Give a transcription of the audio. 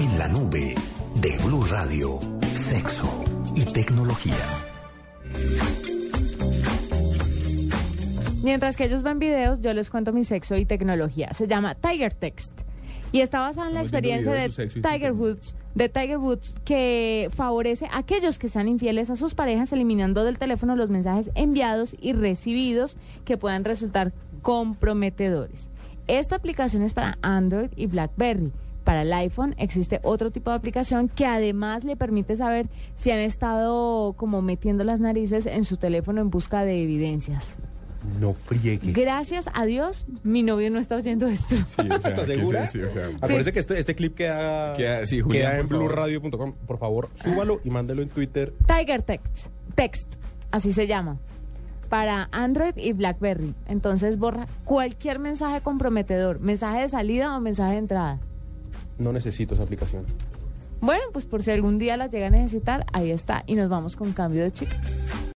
En la nube de Blue Radio, sexo y tecnología. Mientras que ellos ven videos, yo les cuento mi sexo y tecnología. Se llama Tiger Text. Y está basada en la experiencia de Tiger. Woods, de Tiger Woods, que favorece a aquellos que sean infieles a sus parejas, eliminando del teléfono los mensajes enviados y recibidos que puedan resultar comprometedores. Esta aplicación es para Android y BlackBerry. Para el iPhone existe otro tipo de aplicación que además le permite saber si han estado como metiendo las narices en su teléfono en busca de evidencias. No friegue. Gracias a Dios, mi novio no está oyendo esto. Sí, o sea, ¿Estás que segura? sí, sí, o sea, Acuérdese que este, este clip queda, Queda- sí, Julián, queda en blueradio.com. Por favor, súbalo y mándelo en Twitter. Tiger Text, Text, así se llama, para Android y BlackBerry. Entonces borra cualquier mensaje comprometedor, mensaje de salida o mensaje de entrada. No necesito esa aplicación. Bueno, pues por si algún día la llega a necesitar, ahí está y nos vamos con cambio de chip.